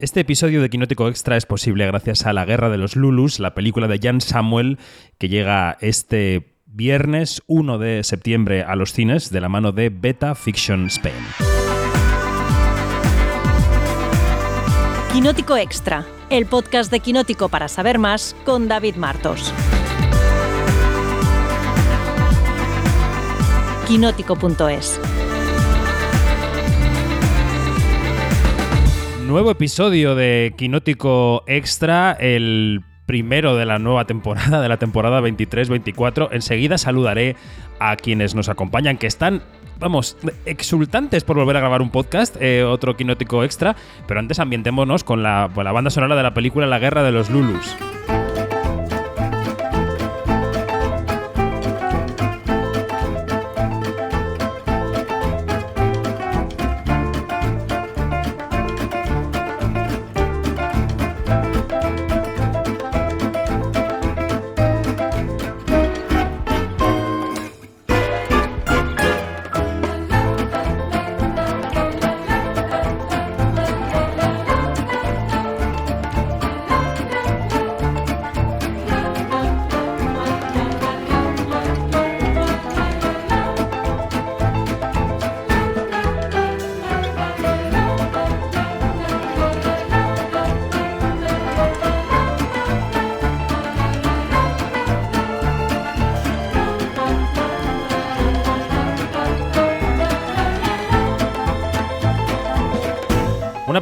Este episodio de Quinótico Extra es posible gracias a La Guerra de los Lulus, la película de Jan Samuel, que llega este viernes 1 de septiembre a los cines de la mano de Beta Fiction Spain. Quinótico Extra, el podcast de Quinótico para saber más con David Martos. Quinótico.es Nuevo episodio de Quinótico Extra, el primero de la nueva temporada, de la temporada 23-24. Enseguida saludaré a quienes nos acompañan, que están, vamos, exultantes por volver a grabar un podcast, eh, otro Quinótico Extra, pero antes ambientémonos con la, con la banda sonora de la película La Guerra de los Lulus.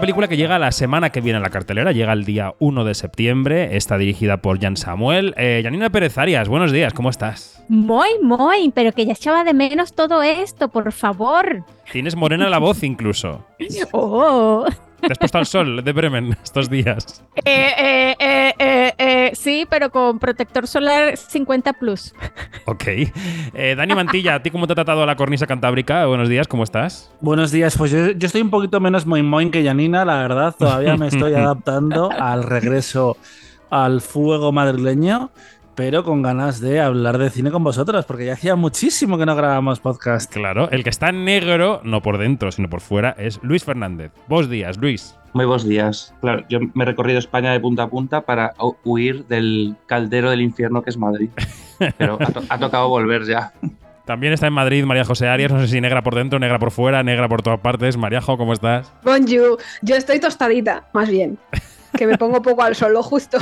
Película que llega la semana que viene a la cartelera, llega el día 1 de septiembre, está dirigida por Jan Samuel. Eh, Janina Pérez Arias, buenos días, ¿cómo estás? Muy, muy, pero que ya echaba de menos todo esto, por favor. Tienes morena la voz incluso. Oh. Te has puesto al sol de Bremen estos días. Eh, eh, eh, eh, eh, sí, pero con protector solar 50 plus. Ok. Eh, Dani Mantilla, ¿a ti cómo te ha tratado la cornisa cantábrica? Buenos días, ¿cómo estás? Buenos días, pues yo, yo estoy un poquito menos moin moin que Janina, la verdad, todavía me estoy adaptando al regreso al fuego madrileño, pero con ganas de hablar de cine con vosotros, porque ya hacía muchísimo que no grabamos podcast. Claro, el que está negro, no por dentro, sino por fuera, es Luis Fernández. Vos días, Luis. Muy buenos días. Claro, yo me he recorrido España de punta a punta para hu- huir del caldero del infierno que es Madrid. Pero ha, to- ha tocado volver ya. También está en Madrid María José Arias, no sé si negra por dentro, negra por fuera, negra por todas partes. Mariajo, ¿cómo estás? Bonjour, yo estoy tostadita, más bien. Que me pongo poco al sol, lo justo.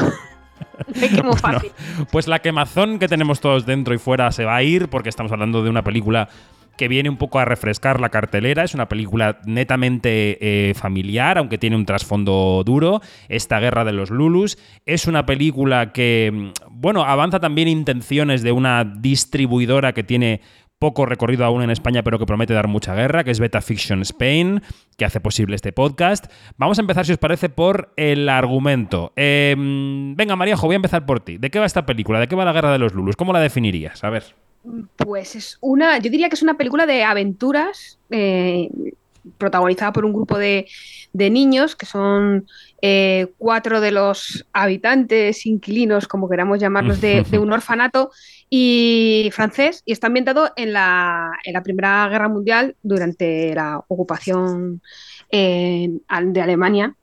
Bueno, fácil. Pues la quemazón que tenemos todos dentro y fuera se va a ir porque estamos hablando de una película que viene un poco a refrescar la cartelera. Es una película netamente eh, familiar, aunque tiene un trasfondo duro. Esta guerra de los Lulus. Es una película que, mm, bueno, avanza también intenciones de una distribuidora que tiene poco recorrido aún en España, pero que promete dar mucha guerra, que es Beta Fiction Spain, que hace posible este podcast. Vamos a empezar, si os parece, por el argumento. Eh, venga, Maríajo, voy a empezar por ti. ¿De qué va esta película? ¿De qué va la guerra de los Lulus? ¿Cómo la definirías? A ver. Pues es una, yo diría que es una película de aventuras eh, protagonizada por un grupo de, de niños que son eh, cuatro de los habitantes, inquilinos, como queramos llamarlos, de, de un orfanato y francés y está ambientado en la, en la Primera Guerra Mundial durante la ocupación eh, de Alemania.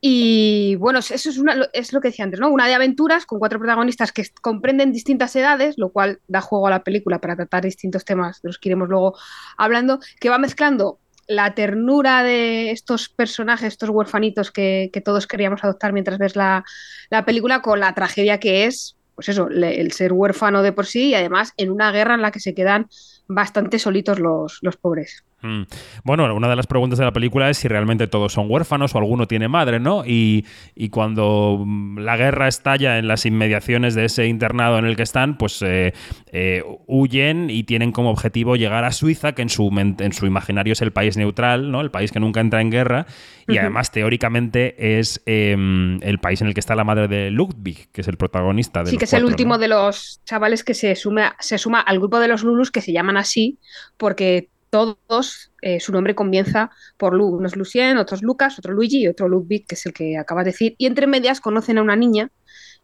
Y bueno, eso es, una, es lo que decía antes, ¿no? Una de aventuras con cuatro protagonistas que comprenden distintas edades, lo cual da juego a la película para tratar distintos temas de los que iremos luego hablando, que va mezclando la ternura de estos personajes, estos huerfanitos que, todos queríamos adoptar mientras ves la, la, película, con la tragedia que es, pues eso, el ser huérfano de por sí y además en una guerra en la que se quedan bastante solitos los, los pobres. Mm. Bueno, una de las preguntas de la película es si realmente todos son huérfanos o alguno tiene madre, ¿no? Y, y cuando mm, la guerra estalla en las inmediaciones de ese internado en el que están, pues eh, eh, huyen y tienen como objetivo llegar a Suiza, que en su, en su imaginario es el país neutral, ¿no? El país que nunca entra en guerra. Y uh -huh. además, teóricamente, es eh, el país en el que está la madre de Ludwig, que es el protagonista de Sí, los que es cuatro, el último ¿no? de los chavales que se suma, se suma al grupo de los Lulus que se llaman así porque todos, eh, su nombre comienza por Lu. Uno es Lucien, otro es Lucas, otro Luigi y otro Ludwig, que es el que acabas de decir. Y entre medias conocen a una niña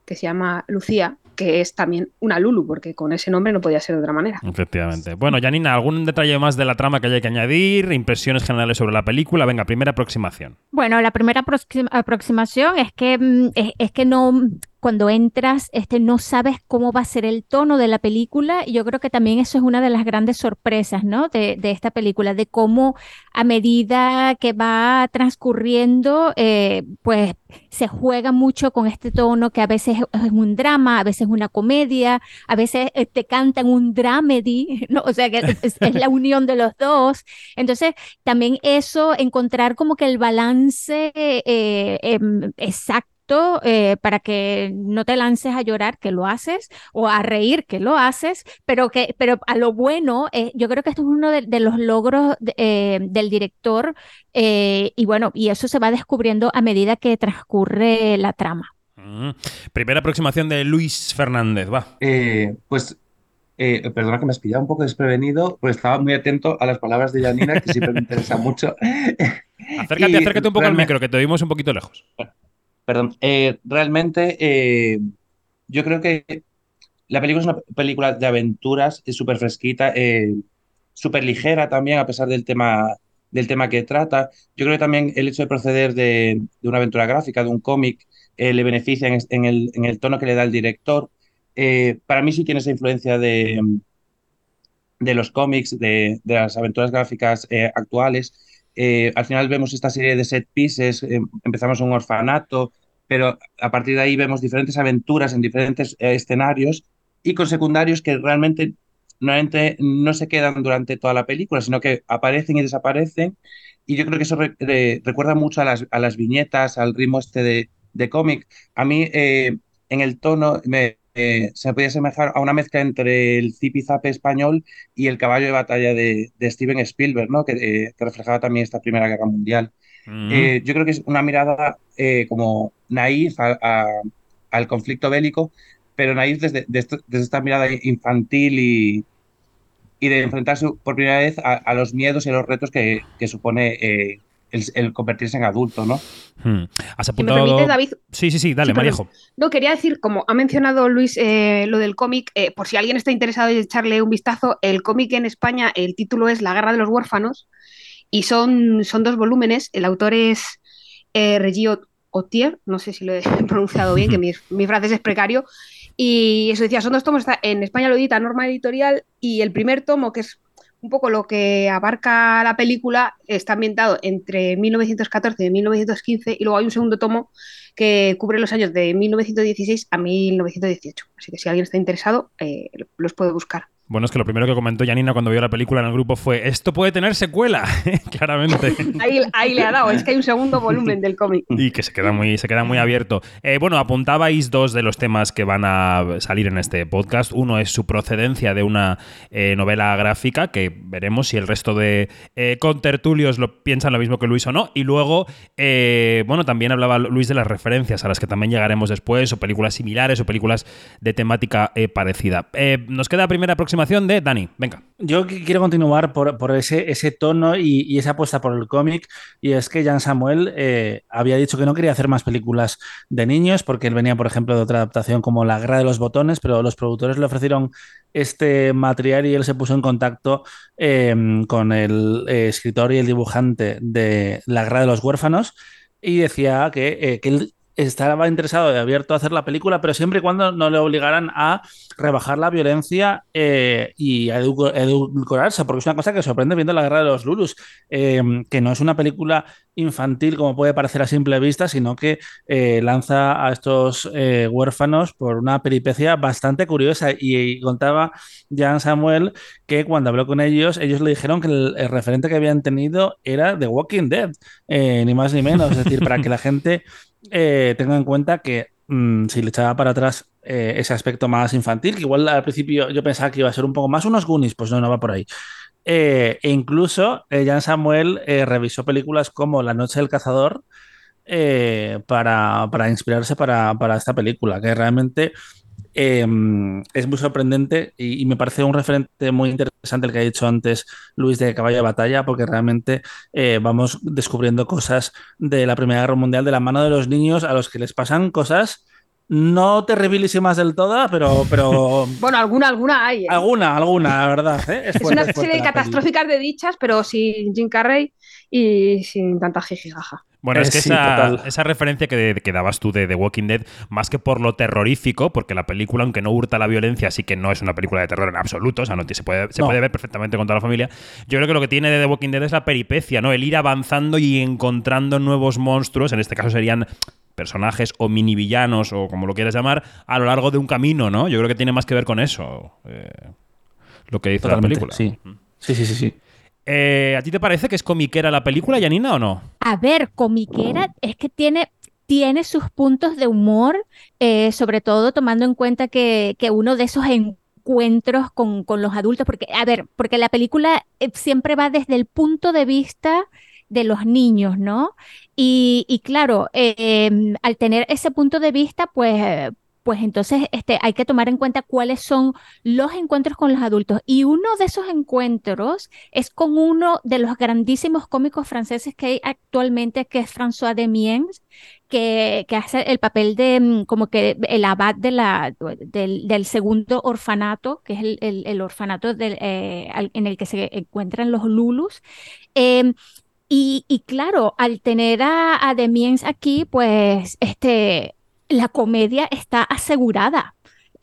que se llama Lucía, que es también una Lulu, porque con ese nombre no podía ser de otra manera. Efectivamente. Bueno, Janina, ¿algún detalle más de la trama que haya que añadir? Impresiones generales sobre la película. Venga, primera aproximación. Bueno, la primera aproxima- aproximación es que, mm, es, es que no, cuando entras, este, no sabes cómo va a ser el tono de la película. Y yo creo que también eso es una de las grandes sorpresas, ¿no? De, de esta película, de cómo a medida que va transcurriendo, eh, pues se juega mucho con este tono que a veces es un drama, a veces una comedia, a veces eh, te cantan un dramedy, ¿no? O sea que es, es la unión de los dos. Entonces, también eso, encontrar como que el balance eh, em, eh, para que no te lances a llorar, que lo haces, o a reír, que lo haces, pero que, pero a lo bueno, eh, yo creo que esto es uno de, de los logros de- eh, del director, eh, y bueno, y eso se va descubriendo a medida que transcurre la trama. Mm. Primera aproximación de Luis Fernández, va. Eh, pues, eh, perdona que me has pillado un poco desprevenido, pues estaba muy atento a las palabras de Janina, que siempre me interesa mucho. Acércate, Y acércate un poco al micro, que te oímos un poquito lejos. Perdón, eh, realmente eh, yo creo que la película es una película de aventuras, es súper fresquita, eh, súper ligera también, a pesar del tema, del tema que trata. Yo creo que también el hecho de proceder de, una aventura gráfica, de un cómic, eh, le beneficia en, el, tono que le da el director. Para mí sí tiene esa influencia de, los cómics, de, las aventuras gráficas actuales. Eh, al final vemos esta serie de set pieces, eh, empezamos un orfanato, pero a partir de ahí vemos diferentes aventuras en diferentes eh, escenarios y con secundarios que realmente no se quedan durante toda la película, sino que aparecen y desaparecen. Y yo creo que eso re- re- recuerda mucho a las, a las viñetas, al ritmo este de, de cómic. A mí, en el tono, me, eh, se podía asemejar a una mezcla entre el zipizape español y el caballo de batalla de, de Steven Spielberg, ¿no? que, eh, que reflejaba también esta Primera Guerra Mundial. Mm. Eh, yo creo que es una mirada eh, como naif a- a- al conflicto bélico, pero naif desde, desde esta mirada infantil y, y de enfrentarse por primera vez a, a los miedos y a los retos que, que supone eh, el, el convertirse en adulto, ¿no? Mm. Has Si me apuntado. permite, David, Sí, sí, sí, dale, Sí. Maríajo. No, quería decir, como ha mencionado Luis eh, lo del cómic, eh, por si alguien está interesado en echarle un vistazo, el cómic en España, el título es La Guerra de los Huérfanos y son, son dos volúmenes. El autor es eh, Regis Otier, no sé si lo he pronunciado bien, que mi, mi francés es precario. Y eso decía, son dos tomos, está- en España lo edita Norma Editorial y el primer tomo, que es un poco lo que abarca la película, está ambientado entre 1914 y 1915 y luego hay un segundo tomo que cubre los años de 1916 a 1918. Así que si alguien está interesado, eh, los puede buscar. Bueno, es que lo primero que comentó Janina cuando vio la película en el grupo fue: Esto puede tener secuela, claramente. Ahí, ahí le ha dado, es que hay un segundo volumen del cómic. Y que se queda muy, se queda muy abierto. Eh, bueno, apuntabais dos de los temas que van a salir en este podcast. Uno es su procedencia de una eh, novela gráfica, que veremos si el resto de eh, contertulios lo piensan lo mismo que Luis o no. Y luego, eh, bueno, también hablaba Luis de las referencias a las que también llegaremos después, o películas similares, o películas de temática parecida. Nos queda la primera de Dani. Venga. Yo qui- quiero continuar por, ese, tono y, esa apuesta por el cómic. Y es que Jan Samuel eh, había dicho que no quería hacer más películas de niños, porque él venía, por ejemplo, de otra adaptación como La Guerra de los Botones, pero los productores le ofrecieron este material y él se puso en contacto eh, con el eh, escritor y el dibujante de La Guerra de los Huérfanos y decía que, eh, que él estaba interesado y abierto a hacer la película, pero siempre y cuando no le obligaran a rebajar la violencia eh, y a edu- edulcorarse, porque es una cosa que sorprende viendo la guerra de los Lulus, eh, que no es una película infantil como puede parecer a simple vista, sino que eh, lanza a estos eh, huérfanos por una peripecia bastante curiosa. Y, contaba Jan Samuel que cuando habló con ellos, ellos le dijeron que el, referente que habían tenido era The Walking Dead, ni más ni menos. Es decir, para que la gente eh, tenga en cuenta que mm, si le echaba para atrás eh, ese aspecto más infantil, que igual al principio yo pensaba que iba a ser un poco más unos Goonies, pues no, no va por ahí. Eh, e incluso eh, Jan Samuel revisó películas como La Noche del Cazador para, inspirarse para esta película, que realmente eh, es muy sorprendente y, y me parece un referente muy interesante el que ha dicho antes Luis de Caballo de Batalla, porque realmente eh, vamos descubriendo cosas de la Primera Guerra Mundial de la mano de los niños a los que les pasan cosas No terribilísimas del todo, pero, pero Bueno, alguna, alguna hay. ¿eh? alguna, alguna, la verdad. ¿eh? Es fuerte, una serie peli. catastróficas de dichas, pero sin Jim Carrey y sin tanta jijijaja. Bueno, Eh, es que sí, esa, total. esa referencia que, que dabas tú de The Walking Dead, más que por lo terrorífico, porque la película, aunque no hurta la violencia, sí que no es una película de terror en absoluto, o sea, no, se, puede, se No. puede ver perfectamente con toda la familia. Yo creo que lo que tiene de The Walking Dead es la peripecia, ¿no? El ir avanzando y encontrando nuevos monstruos, en este caso serían personajes o mini villanos o como lo quieras llamar, a lo largo de un camino, ¿no? Yo creo que tiene más que ver con eso, eh, lo que dice Totalmente, la película. sí. Sí, sí, sí, sí. Eh, ¿A ti te parece que es comiquera la película, Janina, o no? A ver, comiquera es que tiene, tiene sus puntos de humor, eh, sobre todo tomando en cuenta que, que uno de esos encuentros con, con los adultos, porque, a ver, porque la película siempre va desde el punto de vista de los niños, ¿no? Y, y claro, em, al tener ese punto de vista, pues, pues entonces este, hay que tomar en cuenta cuáles son los encuentros con los adultos. Y uno de esos encuentros es con uno de los grandísimos cómicos franceses que hay actualmente, que es François Demiens, que, que hace el papel de mm, como que el abad de la, del, segundo orfanato, que es el, el- orfanato del, eh, en el que se encuentran los Lulus. Em, y, y claro, al tener a, a Demiens aquí, pues este, la comedia está asegurada.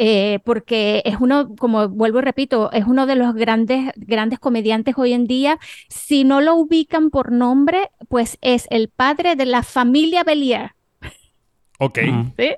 eh, porque es uno, como vuelvo y repito, es uno de los grandes, grandes comediantes hoy en día. Si no lo ubican por nombre, pues es el padre de la familia Belier. Ok. ¿sí?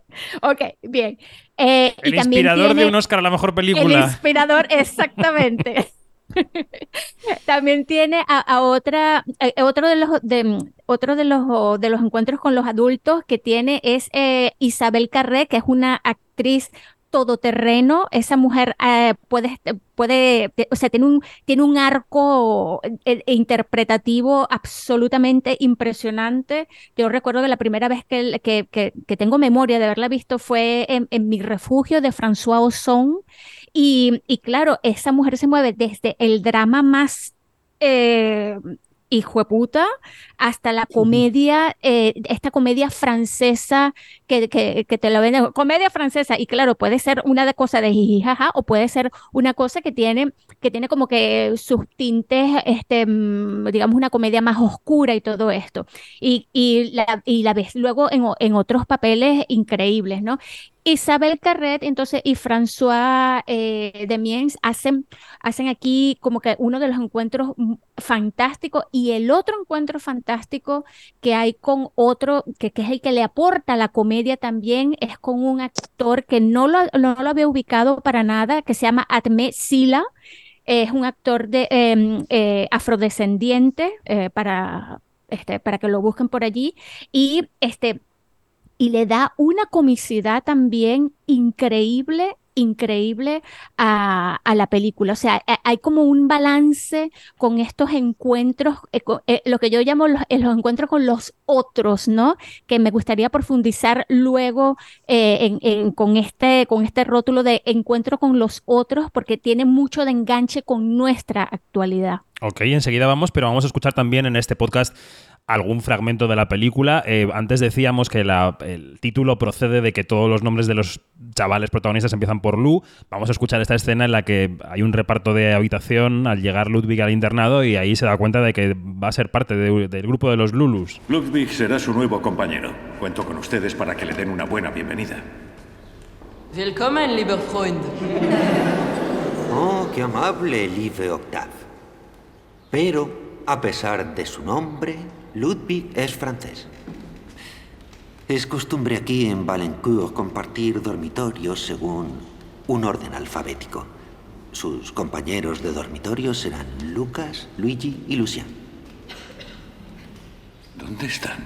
Ok, bien. Eh, y El también inspirador de tiene- un Oscar a la mejor el película. inspirador, exactamente. También tiene a, otra, a otro de los de, otro de los de los encuentros con los adultos que tiene es eh, Isabel Carré, que es una actriz todoterreno. Esa mujer eh, puede, puede, o sea, tiene un, tiene un arco eh, interpretativo absolutamente impresionante. Yo recuerdo que la primera vez que, que, que- que tengo memoria de haberla visto fue en, en Mi Refugio de François Ozon. Y, y claro, esa mujer se mueve desde el drama más eh, hijueputa hasta la comedia, eh, esta comedia francesa que, que, que te la venden, comedia francesa, y claro, puede ser una de cosa de jijijaja o puede ser una cosa que tiene, que tiene como que sus tintes, este, mm, digamos, una comedia más oscura y todo esto. Y, y, la, y la ves luego en otros papeles increíbles, ¿no? Isabel Carret, entonces, y François eh, Demiens hacen, hacen aquí como que uno de los encuentros mm, fantásticos y el otro encuentro fantástico que hay con otro, que, que es el que le aporta la comedia también, es con un actor que no lo, no lo había ubicado para nada, que se llama Atme Sila. Es un actor de, em, eh, afrodescendiente, eh, para, este, para que lo busquen por allí. Y este, y le da una comicidad también increíble, increíble a, la película. O sea, ha- hay como un balance con estos encuentros, eh, eh, lo que yo llamo los, eh, los encuentros con los otros, ¿no? Que me gustaría profundizar luego con este, con este rótulo de encuentro con los otros, porque tiene mucho de enganche con nuestra actualidad. Ok, enseguida vamos, pero vamos a escuchar también en este podcast algún fragmento de la película. Eh, antes decíamos que la- el título procede de que todos los nombres de los chavales protagonistas empiezan por Lu. Vamos a escuchar esta escena en la que hay un reparto de habitación al llegar Ludwig al internado y ahí se da cuenta de que va a ser parte de- del grupo de los Lulus. Ludwig será su nuevo compañero. Cuento con ustedes para que le den una buena bienvenida. Willkommen, lieber Freund. Oh, qué amable, liebe Octave. Pero, a pesar de su nombre, Ludwig es francés. Es costumbre aquí en Valencourt compartir dormitorios según un orden alfabético. Sus compañeros de dormitorio serán Lucas, Luigi y Lucien. ¿Dónde están?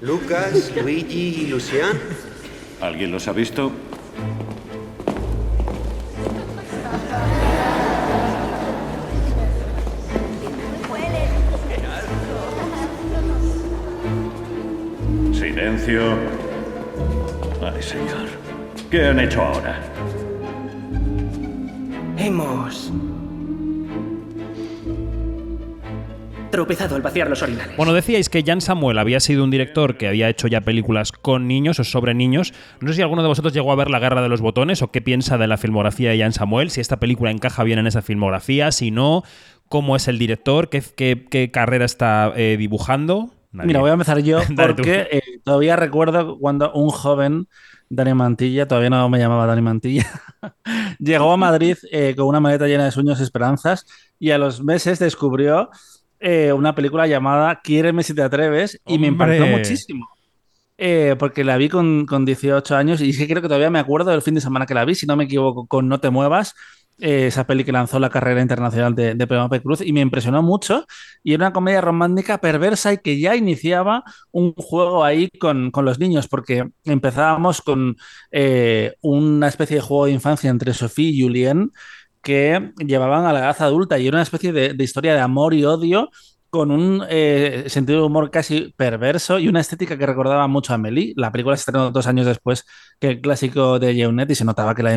Lucas, Luigi y Lucien. ¿Alguien los ha visto? Silencio. Ay, señor. ¿Qué han hecho ahora? Hemos tropezado al vaciar los orinales. Bueno, decíais que Jan Samuel había sido un director que había hecho ya películas con niños o sobre niños. No sé si alguno de vosotros llegó a ver La Guerra de los Botones o qué piensa de la filmografía de Jan Samuel, si esta película encaja bien en esa filmografía, si no, cómo es el director, qué, qué- qué carrera está eh, dibujando. Nadie. Mira, voy a empezar yo porque eh, todavía recuerdo cuando un joven, Dani Mantilla, todavía no me llamaba Dani Mantilla, llegó a Madrid eh, con una maleta llena de sueños y esperanzas y a los meses descubrió eh, una película llamada Quiéreme si te atreves y me impactó ¡Hombre! muchísimo. Eh, porque la vi con, con 18 años y que creo que todavía me acuerdo del fin de semana que la vi, si no me equivoco, con No te muevas, eh, esa peli que lanzó la carrera internacional de, de Penélope Cruz y me impresionó mucho. Y era una comedia romántica perversa y que ya iniciaba un juego ahí con, con los niños, porque empezábamos con eh, una especie de juego de infancia entre Sofía y Julien que llevaban a la edad adulta y era una especie de historia de amor y odio con un eh, sentido de humor casi perverso y una estética que recordaba mucho a Amélie. La película se estrenó dos años después que el clásico de Jeunet y se notaba que la,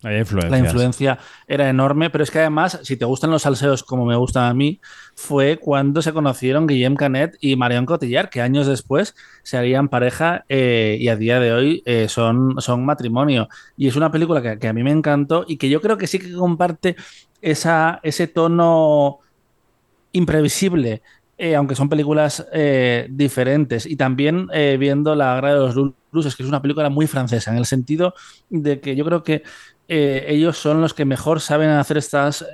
la, influencia era enorme, pero es que además, si te gustan los salseos como me gustan a mí, fue cuando se conocieron Guillem Canet y Marion Cotillard, que años después se harían pareja eh, y a día de hoy eh, son, son matrimonio. Y es una película que, que a mí me encantó y que yo creo que sí que comparte esa, ese tono imprevisible, eh, aunque son películas eh, diferentes. Y también eh, viendo La Guerra de los Luces, que es una película muy francesa, en el sentido de que yo creo que ellos son los que mejor saben hacer estas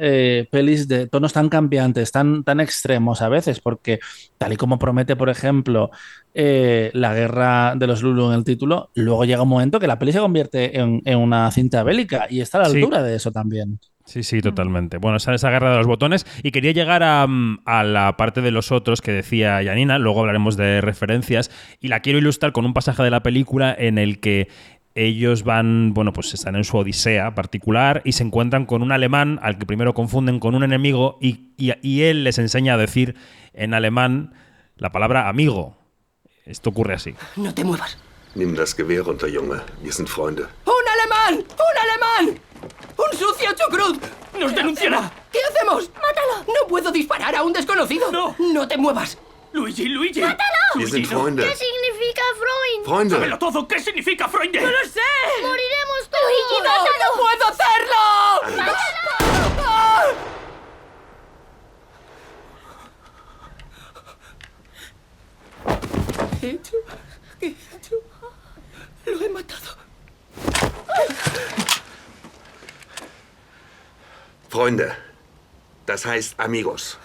pelis de tonos tan cambiantes, tan, tan extremos a veces, porque tal y como promete, por ejemplo, La Guerra de los Lulu en el título, luego llega un momento que la peli se convierte en, en una cinta bélica y está a la Sí. altura de eso también. Sí, sí, totalmente. Bueno, esa, esa guerra de los botones. Y quería llegar a, mm, a la parte de los otros que decía Janina, luego hablaremos de referencias, y la quiero ilustrar con un pasaje de la película en el que ellos van, bueno, pues están en su odisea particular y se encuentran con un alemán al que primero confunden con un enemigo y, y- y él les enseña a decir en alemán la palabra amigo. Esto ocurre así. No te muevas. Nimm das Gewehr runter, Junge. Wir sind Freunde. ¡Un alemán! ¡Un alemán! ¡Un sucio chucrut! ¡Nos denunciará! ¿Qué hacemos? ¡Mátalo! No puedo disparar a un desconocido. ¡No! ¡No te muevas! ¡Luigi, Luigi! ¡Mátalo! Wir sind Freunde. significa Freund? Freunde. ¡Dámelo todo! ¿Qué significa Freunde? ¡No lo sé! ¡Moriremos todos! ¡Luigi, ¡No, no puedo hacerlo! ¡Ah! ¿Qué he hecho? ¿Qué he hecho? Lo he matado. Freunde. Das heißt amigos.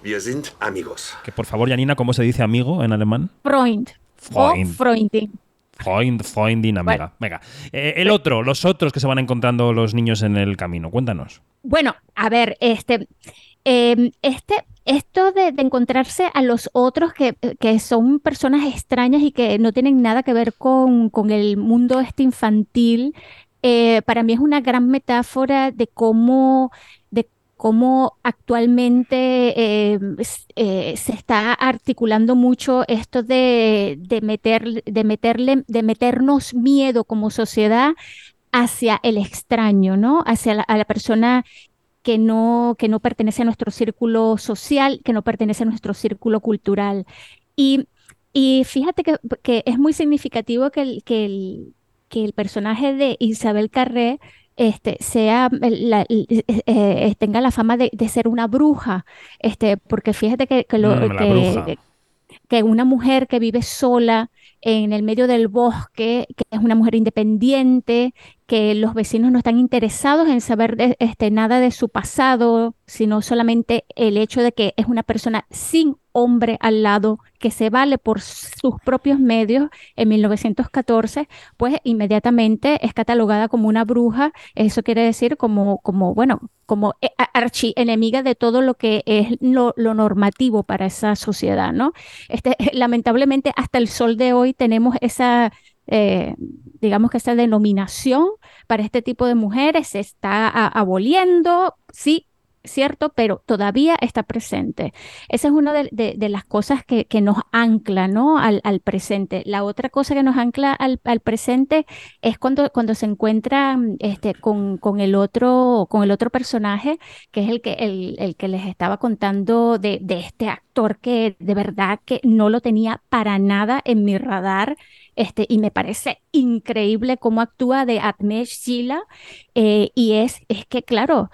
Wir sind amigos. Que por favor, Janina, ¿cómo se dice amigo en alemán? Freund. Freund. O Freundin. Freund, Freundin, amiga. Venga. Eh, el otro, los otros que se van encontrando los niños en el camino. Cuéntanos. Bueno, a ver, este, eh, este, esto de, de encontrarse a los otros que, que son personas extrañas y que no tienen nada que ver con, con el mundo este infantil, eh, para mí es una gran metáfora de cómo, de cómo actualmente s- eh, se está articulando mucho esto de, de meter, de meterle, de meternos miedo como sociedad hacia el extraño, ¿no? Hacia la, a la persona que no, que no pertenece a nuestro círculo social, que no pertenece a nuestro círculo cultural. Y, fíjate que, es muy significativo que el, que el personaje de Isabel Carré este, sea, la- eh, eh, tenga la fama de, de ser una bruja, este, porque fíjate que, que lo, Mm, que- que una mujer que vive sola en el medio del bosque, que es una mujer independiente, que los vecinos no están interesados en saber de- este, nada de su pasado, sino solamente el hecho de que es una persona sin hombre al lado, que se vale por sus propios medios en 1914, pues inmediatamente es catalogada como una bruja. Eso quiere decir como, como bueno, como eh, a- archienemiga de todo lo que es lo, normativo para esa sociedad, ¿no? Este, lamentablemente hasta el sol de hoy tenemos esa, eh, digamos que esa denominación para este tipo de mujeres se está a- aboliendo, sí, ¿cierto? Pero todavía está presente. Esa es una de, las cosas que, nos ancla, ¿no? Al, presente. La otra cosa que nos ancla al, presente es cuando, cuando se encuentra este, con, con el otro, con el otro personaje, que es el que, el, que les estaba contando de, este actor que de verdad que no lo tenía para nada en mi radar. Este, y me parece increíble cómo actúa de Atmesh Sheila. eh, y es, es que, claro,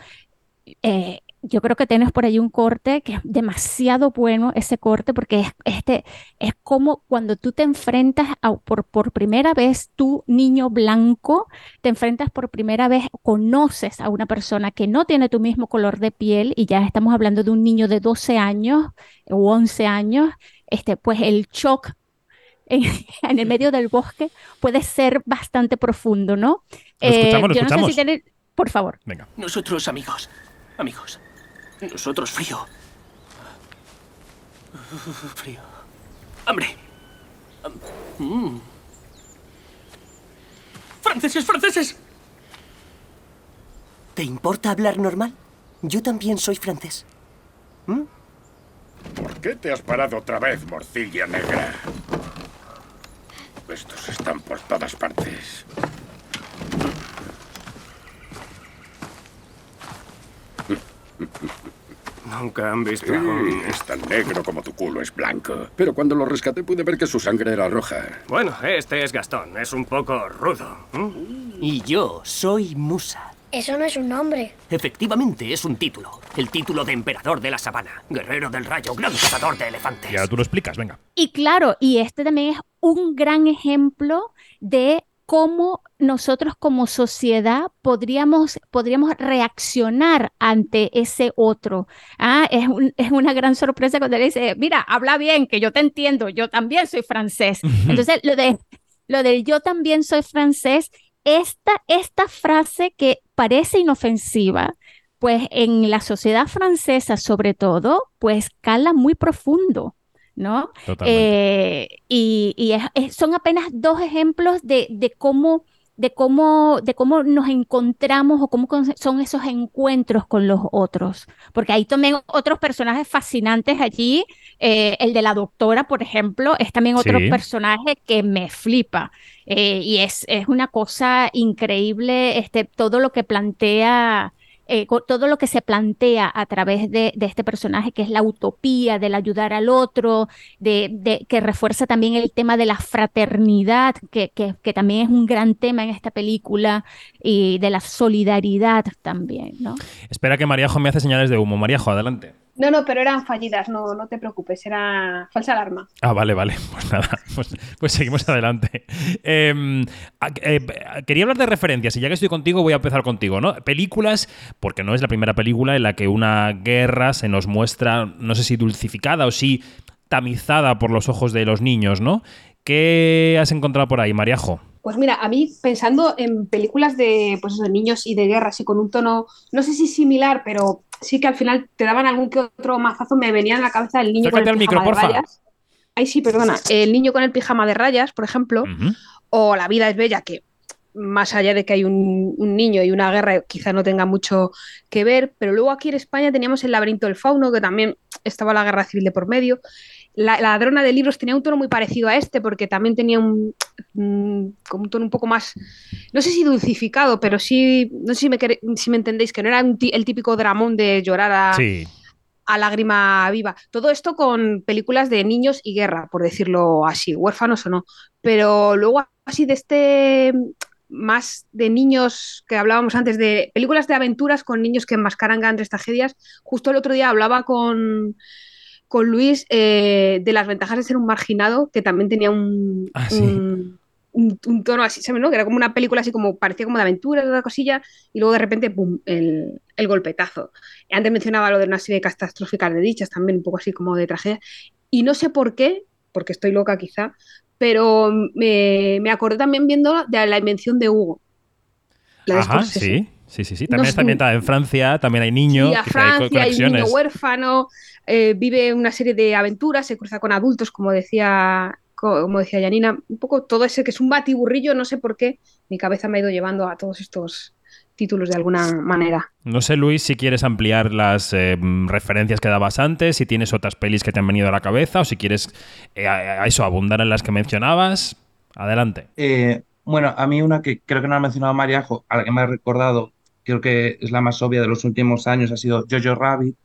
eh, yo creo que tienes por ahí un corte que es demasiado bueno ese corte porque es, este, es como cuando tú te enfrentas a- por, por primera vez, tú niño blanco, te enfrentas por primera vez, conoces a una persona que no tiene tu mismo color de piel y ya estamos hablando de un niño de 12 años o 11 años, este, pues el shock en, en el medio del bosque puede ser bastante profundo, ¿no? Lo escuchamos, lo yo no sé escuchamos. si tiene- por favor. Venga. Nosotros amigos. Amigos. Nosotros frío. Frío. Hambre. Mm. ¡Franceses, franceses! ¿Te importa hablar normal? Yo también soy francés. ¿Por qué te has parado otra vez, morcilla negra? Estos están por todas partes. Nunca han visto Sí, a un... es tan negro como tu culo es blanco. Pero cuando lo rescaté pude ver que su sangre era roja. Bueno, este es Gastón. Es un poco rudo. Y yo soy Musa. Eso no es un nombre. Efectivamente, es un título. El título de emperador de la sabana, guerrero del rayo, gran cazador de elefantes. Y ahora tú lo explicas, venga. Y claro, y este también es un gran ejemplo de cómo nosotros como sociedad podríamos, podríamos reaccionar ante ese otro. Ah, es, un- es una gran sorpresa cuando le dice, mira, habla bien, que yo te entiendo, yo también soy francés. Entonces, lo de, lo del yo también soy francés, esta, esta frase que parece inofensiva, pues en la sociedad francesa sobre todo, pues cala muy profundo. ¿No? Eh, y y es- es- son apenas dos ejemplos de, de cómo, de, cómo, de cómo nos encontramos o cómo con- son esos encuentros con los otros. Porque hay también otros personajes fascinantes allí. eh, el de la doctora, por ejemplo, es también otro Sí. personaje que me flipa. Eh, y es, es una cosa increíble este, todo lo que plantea eh, todo lo que se plantea a través de, este personaje, que es la utopía del ayudar al otro, de, que refuerza también el tema de la fraternidad, que, que- también es un gran tema en esta película, y de la solidaridad también, ¿no? Espera que Mariajo me hace señales de humo. Mariajo, adelante. No, no, pero eran fallidas, no, no te preocupes, era falsa alarma. Ah, vale, vale. Pues nada, pues, pues seguimos adelante. Eh, a- eh, quería hablar de referencias y ya que estoy contigo voy a empezar contigo, ¿no? Películas, porque no es la primera película en la que una guerra se nos muestra, no sé si dulcificada o si tamizada por los ojos de los niños, ¿no? ¿Qué has encontrado por ahí, Mariajo? Pues mira, a mí pensando en películas de, pues de niños y de guerra, así con un tono, no sé si similar, pero sí que al final te daban algún que otro mazazo, me venía en la cabeza el niño con el micro, pijama de porfa. rayas. Ay, sí, perdona. El niño con el pijama de rayas, por ejemplo, o La vida es bella, que más allá de que hay un, un niño y una guerra, quizá no tenga mucho que ver, pero luego aquí en España teníamos el laberinto del fauno, que también estaba la guerra civil de por medio. La, la ladrona de libros tenía un tono muy parecido a este, porque también tenía un, un- un tono un poco más, no sé si dulcificado, pero sí, no sé si me, si me entendéis, que no era un el típico dramón de llorar a, Sí. a lágrima viva. Todo esto con películas de niños y guerra, por decirlo así, huérfanos o no. Pero luego así de este más de niños que hablábamos antes de películas de aventuras con niños que enmascaran grandes tragedias. Justo el otro día hablaba con, con Luis eh, de las ventajas de ser un marginado, que también tenía un, Ah, sí. un, un- un tono así, ¿sabes? no? Que era como una película así como, parecía como de aventura, de otra cosilla, y luego de repente, ¡pum!, el, el golpetazo. Antes mencionaba lo de una serie catastrófica de dichas, también un poco así como de tragedia. Y no sé por qué, porque estoy loca quizá, pero me, me acordé también viendo de la invención de Hugo. La de Ajá, sí. Sí, sí, sí. No También sé- está ambientada en Francia, también hay niños, Sí, a hay Francia, hay un niño huérfano, eh, vive una serie de aventuras, se cruza con adultos, como decía, co- como decía Janina, un poco todo ese que es un batiburrillo, no sé por qué, mi cabeza me ha ido llevando a todos estos títulos de alguna manera. No sé, Luis, si quieres ampliar las eh, referencias que dabas antes, si tienes otras pelis que te han venido a la cabeza o si quieres eh, a, a eso abundar en las que mencionabas. Adelante. Eh, bueno, a mí una que creo que no ha mencionado Mariajo, a la que me ha recordado, creo que es la más obvia de los últimos años, ha sido Jojo Rabbit.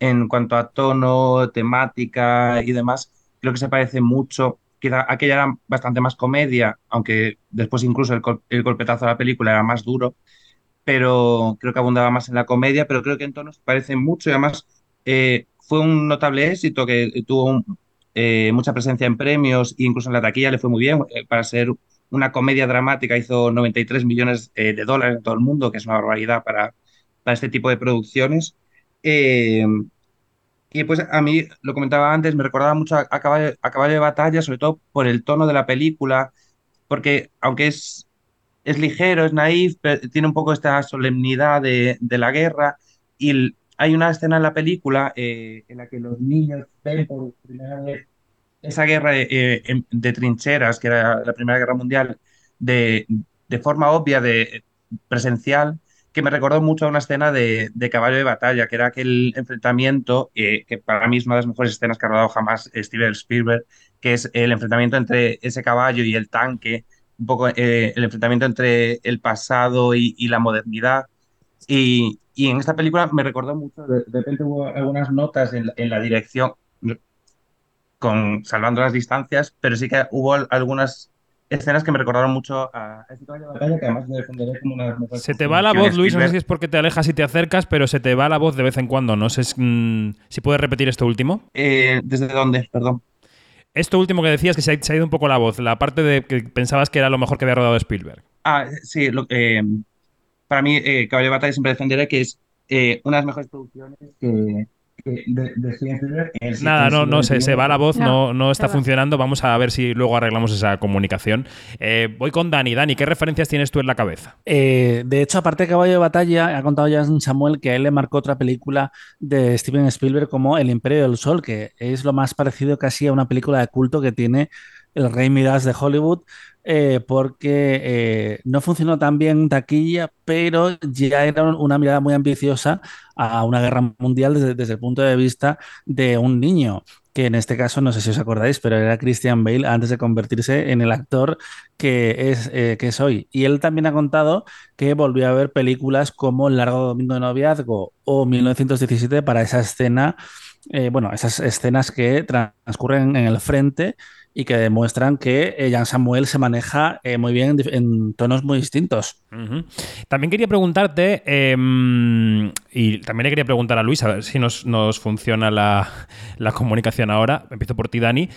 En cuanto a tono, temática y demás, creo que se parece mucho. Aquella era bastante más comedia, aunque después incluso el, gol- el golpetazo de la película era más duro, pero creo que abundaba más en la comedia, pero creo que en tono se parece mucho y además eh, fue un notable éxito que tuvo eh, mucha presencia en premios e incluso en la taquilla le fue muy bien. Eh, para ser una comedia dramática hizo 93 millones de dólares en todo el mundo, que es una barbaridad para este tipo de producciones. Eh, y pues a mí, lo comentaba antes, me recordaba mucho a, a Caballo, a Caballo de Batalla, sobre todo por el tono de la película, porque aunque es, es ligero, es naif, pero tiene un poco esta solemnidad de, de la guerra. Y el- hay una escena en la película eh, en la que los niños ven por primera vez esa guerra eh, de trincheras, que era la Primera Guerra Mundial, de, de forma obvia, de presencial, que me recordó mucho a una escena de, de Caballo de Batalla, que era aquel enfrentamiento, eh, que para mí es una de las mejores escenas que ha rodado jamás Steven Spielberg, que es el enfrentamiento entre ese caballo y el tanque, un poco eh, el enfrentamiento entre el pasado y, y la modernidad. Y, y en esta película me recordó mucho, de, de repente hubo algunas notas en, en la dirección, con salvando las distancias, pero sí que hubo al- algunas escenas que me recordaron mucho a ese caballo de batalla, que además me defenderé como una de las mejores. Se te va la voz, Luis, no sé si es porque te alejas y te acercas, pero se te va la voz de vez en cuando. No sé mm, si puedes repetir esto último. Eh, ¿Desde dónde? Perdón. Esto último que decías, que se ha, se ha ido un poco la voz, la parte de que pensabas que era lo mejor que había rodado Spielberg. Ah, sí, lo- eh, para mí, eh, Caballo de Batalla siempre defenderé que es eh, una de las mejores producciones que de, de Steven Spielberg. en el- Nada, no, no, se, se va la voz, no, no está funcionando. Vamos a ver si luego arreglamos esa comunicación. Eh, voy con Dani. Dani, ¿qué referencias tienes tú en la cabeza? Eh, de hecho, aparte de Caballo de Batalla, ha contado ya Samuel que a él le marcó otra película de Steven Spielberg como El Imperio del Sol, que es lo más parecido casi a una película de culto que tiene el Rey Midas de Hollywood, eh, porque eh, no funcionó tan bien en taquilla, pero ya era un- una mirada muy ambiciosa a una guerra mundial desde, el punto de vista de un niño que en este caso, no sé si os acordáis, pero era Christian Bale antes de convertirse en el actor que es, eh, que es hoy. Y él también ha contado que volvió a ver películas como El largo domingo de noviazgo o 1917 para esa escena, bueno, esas escenas que transcurren en el frente y que demuestran que eh, Jan Samuel se maneja eh, muy bien en, tonos muy distintos. También quería preguntarte, eh, y también le quería preguntar a Luis, a ver si nos, nos funciona la, la comunicación ahora. Empiezo por ti, Dani.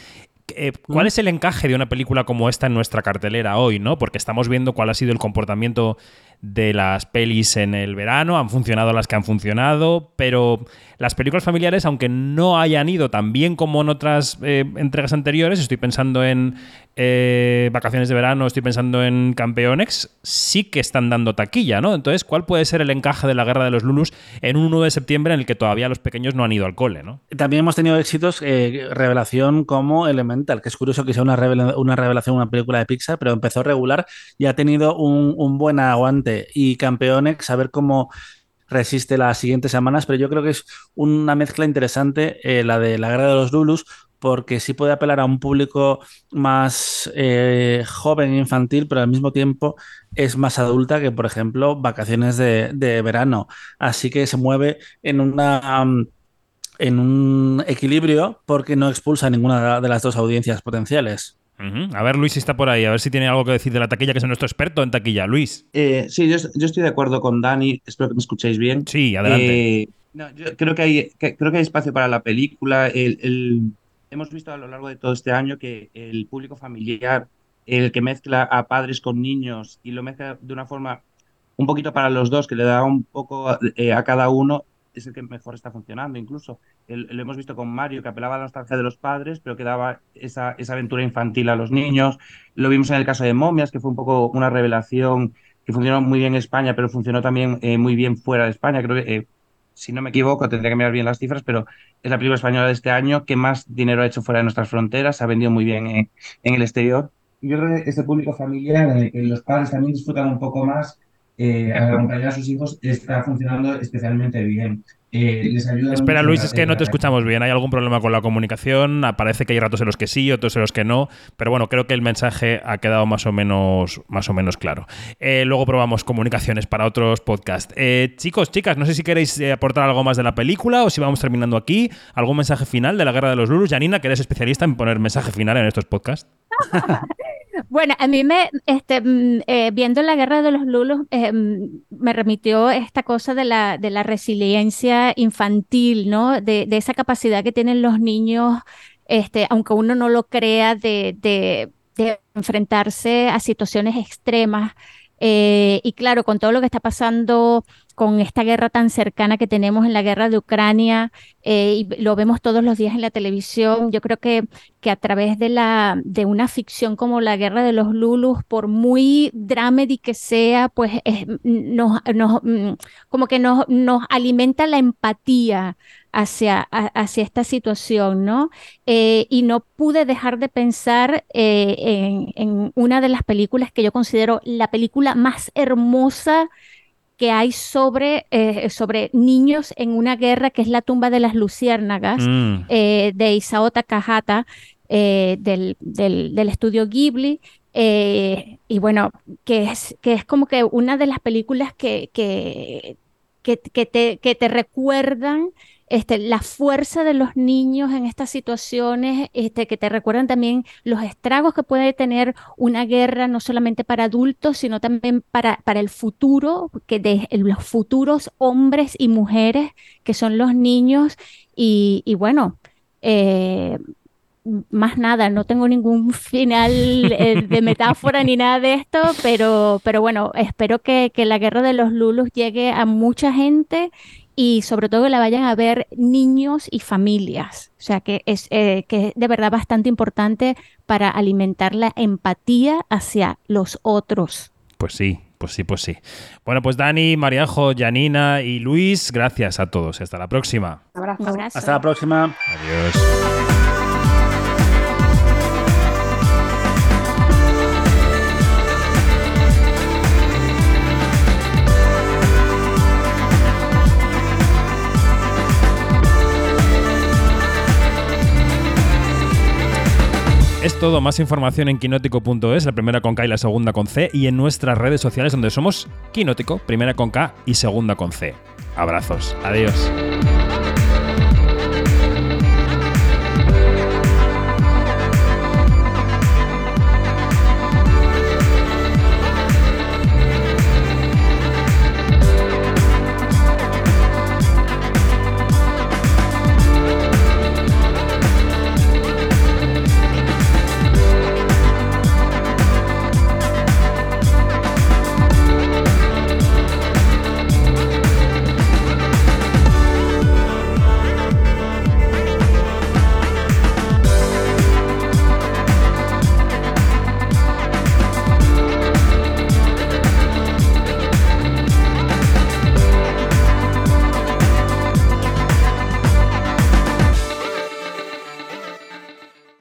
Eh, ¿Cuál es el encaje de una película como esta en nuestra cartelera hoy? ¿no? Porque estamos viendo cuál ha sido el comportamiento de las pelis en el verano, han funcionado las que han funcionado, pero las películas familiares, aunque no hayan ido tan bien como en otras eh, entregas anteriores, estoy pensando en eh, Vacaciones de Verano, estoy pensando en Campeonex, sí que están dando taquilla, ¿no? Entonces, ¿cuál puede ser el encaje de la Guerra de los Lulus en un 1 de septiembre en el que todavía los pequeños no han ido al cole, ¿no? También hemos tenido éxitos, eh, revelación como Elemental, que es curioso que sea una revelación, una película de Pixar, pero empezó regular y ha tenido un, un buen aguante. Y Campeonex, a ver cómo resiste las siguientes semanas, pero yo creo que es una mezcla interesante eh, la de la guerra de los Lulus, porque sí puede apelar a un público más eh, joven e infantil, pero al mismo tiempo es más adulta que, por ejemplo, vacaciones de, verano. Así que se mueve en una... um, en un equilibrio porque no expulsa a ninguna de las dos audiencias potenciales. A ver, Luis si está por ahí, a ver si tiene algo que decir de la taquilla, que es nuestro experto en taquilla. Luis. Eh, sí, yo, yo estoy de acuerdo con Dani, espero que me escuchéis bien. Sí, adelante. Eh, no, yo creo que hay, que- creo que hay espacio para la película. El, el- hemos visto a lo largo de todo este año que el público familiar, el que mezcla a padres con niños y lo mezcla de una forma un poquito para los dos, que le da un poco eh, a cada uno, es el que mejor está funcionando incluso. El- lo hemos visto con Mario, que apelaba a la nostalgia de los padres, pero que daba esa, esa aventura infantil a los niños. Lo vimos en el caso de Momias, que fue un poco una revelación que funcionó muy bien en España, pero funcionó también eh, muy bien fuera de España. Creo que, eh, si no me equivoco, tendría que mirar bien las cifras, pero es la película española de este año que más dinero ha hecho fuera de nuestras fronteras, se ha vendido muy bien en el exterior. Yo creo que este público familiar, en el que los padres también disfrutan un poco más, eh, acompañar a sus hijos está funcionando especialmente bien. Eh, les ayuda Espera, Luis, es que no te escuchamos bien. Hay algún problema con la comunicación. Parece que hay ratos en los que sí, otros en los que no. Pero bueno, creo que el mensaje ha quedado más o menos, más o menos claro. Eh, luego probamos comunicaciones para otros podcasts. Eh, chicos, chicas, no sé si queréis eh, aportar algo más de la película o si vamos terminando aquí. ¿Algún mensaje final de la Guerra de los Lulus? Janina, que eres especialista en poner mensaje final en estos podcasts. Bueno, a mí me, este, mm, eh, viendo la guerra de los Lulus, eh, mm, me remitió esta cosa de la, de la resiliencia infantil, ¿no? De, de esa capacidad que tienen los niños, este, aunque uno no lo crea, de, de, de enfrentarse a situaciones extremas. Eh, y claro, con todo lo que está pasando con esta guerra tan cercana que tenemos en la guerra de Ucrania, eh, y lo vemos todos los días en la televisión, yo creo que, que a través de, la, de una ficción como La Guerra de los Lulus, por muy dramedy que sea, pues es- nos, nos, mm, como que nos, nos alimenta la empatía hacia, a- hacia esta situación, ¿no? Eh, y no pude dejar de pensar eh, en, en una de las películas que yo considero la película más hermosa que hay sobre, eh, sobre niños en una guerra, que es La tumba de las luciérnagas, Mm. eh, de Isao Takahata, eh, del, del- del estudio Ghibli. y bueno, que es, que es como que una de las películas que, que, que, que te, que te recuerdan este, la fuerza de los niños en estas situaciones, este, que te recuerdan también los estragos que puede tener una guerra, no solamente para adultos, sino también para, para el futuro, que los futuros hombres y mujeres que son los niños. Y, y bueno, eh, más nada, no tengo ningún final eh, de metáfora ni nada de esto, pero, pero bueno, espero que, que la guerra de los Lulus llegue a mucha gente y sobre todo que la vayan a ver niños y familias. O sea, que es, eh, que es de verdad bastante importante para alimentar la empatía hacia los otros. Pues sí, pues sí, pues sí. Bueno, pues Dani, Mariajo, Janina y Luis, gracias a todos. Hasta la próxima. Abrazo. Hasta la próxima. Adiós. Es todo, más información en quinótico.es, la primera con K y la segunda con C, y en nuestras redes sociales donde somos Quinótico, primera con K y segunda con C. Abrazos, adiós.